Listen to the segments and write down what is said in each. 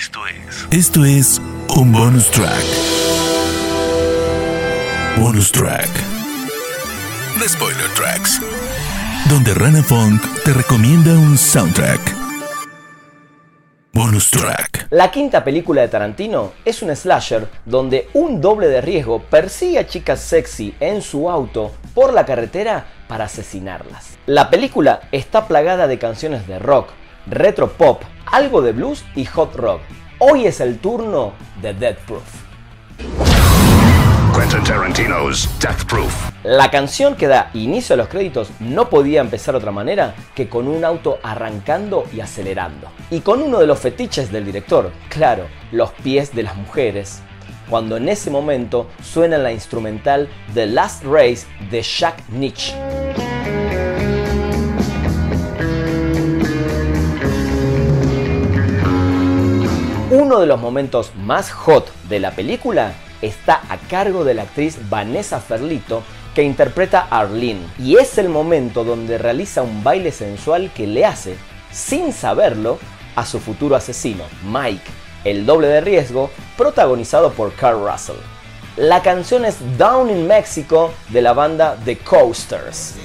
Esto es. Esto es un bonus track. Bonus track. The Spoiler Tracks. Donde Rana Funk te recomienda un soundtrack. Bonus track. La quinta película de Tarantino es un slasher donde un doble de riesgo persigue a chicas sexy en su auto por la carretera para asesinarlas. La película está plagada de canciones de rock, retro pop, algo de blues y hot rock. Hoy es el turno de Death Proof. Quentin Tarantino's Death Proof. La canción que da inicio a los créditos no podía empezar de otra manera que con un auto arrancando y acelerando. Y con uno de los fetiches del director, claro, los pies de las mujeres. Cuando en ese momento suena la instrumental The Last Race de Jack Nietzsche. Uno de los momentos más hot de la película está a cargo de la actriz Vanessa Ferlito que interpreta a Arlene y es el momento donde realiza un baile sensual que le hace, sin saberlo, a su futuro asesino, Mike, el doble de riesgo, protagonizado por Carl Russell. La canción es Down in Mexico de la banda The Coasters.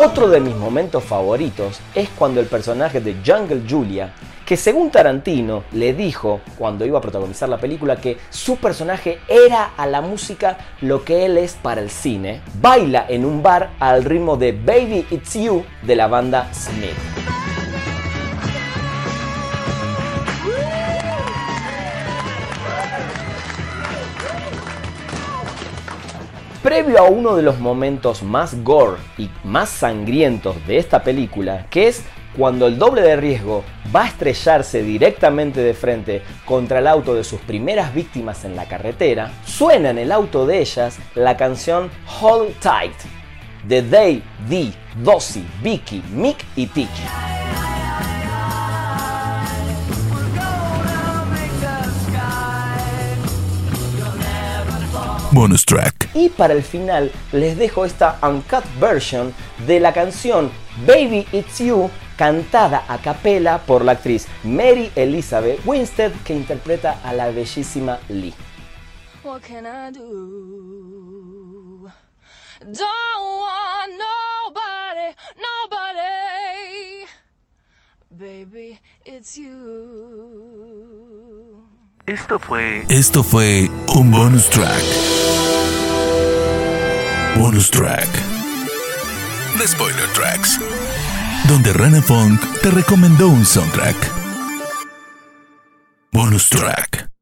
Otro de mis momentos favoritos es cuando el personaje de Jungle Julia, que según Tarantino le dijo cuando iba a protagonizar la película que su personaje era a la música lo que él es para el cine, baila en un bar al ritmo de Baby It's You de la banda Smith. Previo a uno de los momentos más gore y más sangrientos de esta película, que es cuando el doble de riesgo va a estrellarse directamente de frente contra el auto de sus primeras víctimas en la carretera, suena en el auto de ellas la canción Hold Tight de Dave, Dee, Dossie, Vicky, Mick y Tiki. Bonus track. Y para el final les dejo esta uncut version de la canción Baby It's You cantada a capela por la actriz Mary Elizabeth Winstead que interpreta a la bellísima Lee. What can I do? Don't want nobody, nobody. Baby, it's you. Esto fue. Esto fue un bonus track. Bonus track. The Spoiler Tracks. Donde Rana Funk te recomendó un soundtrack. Bonus track.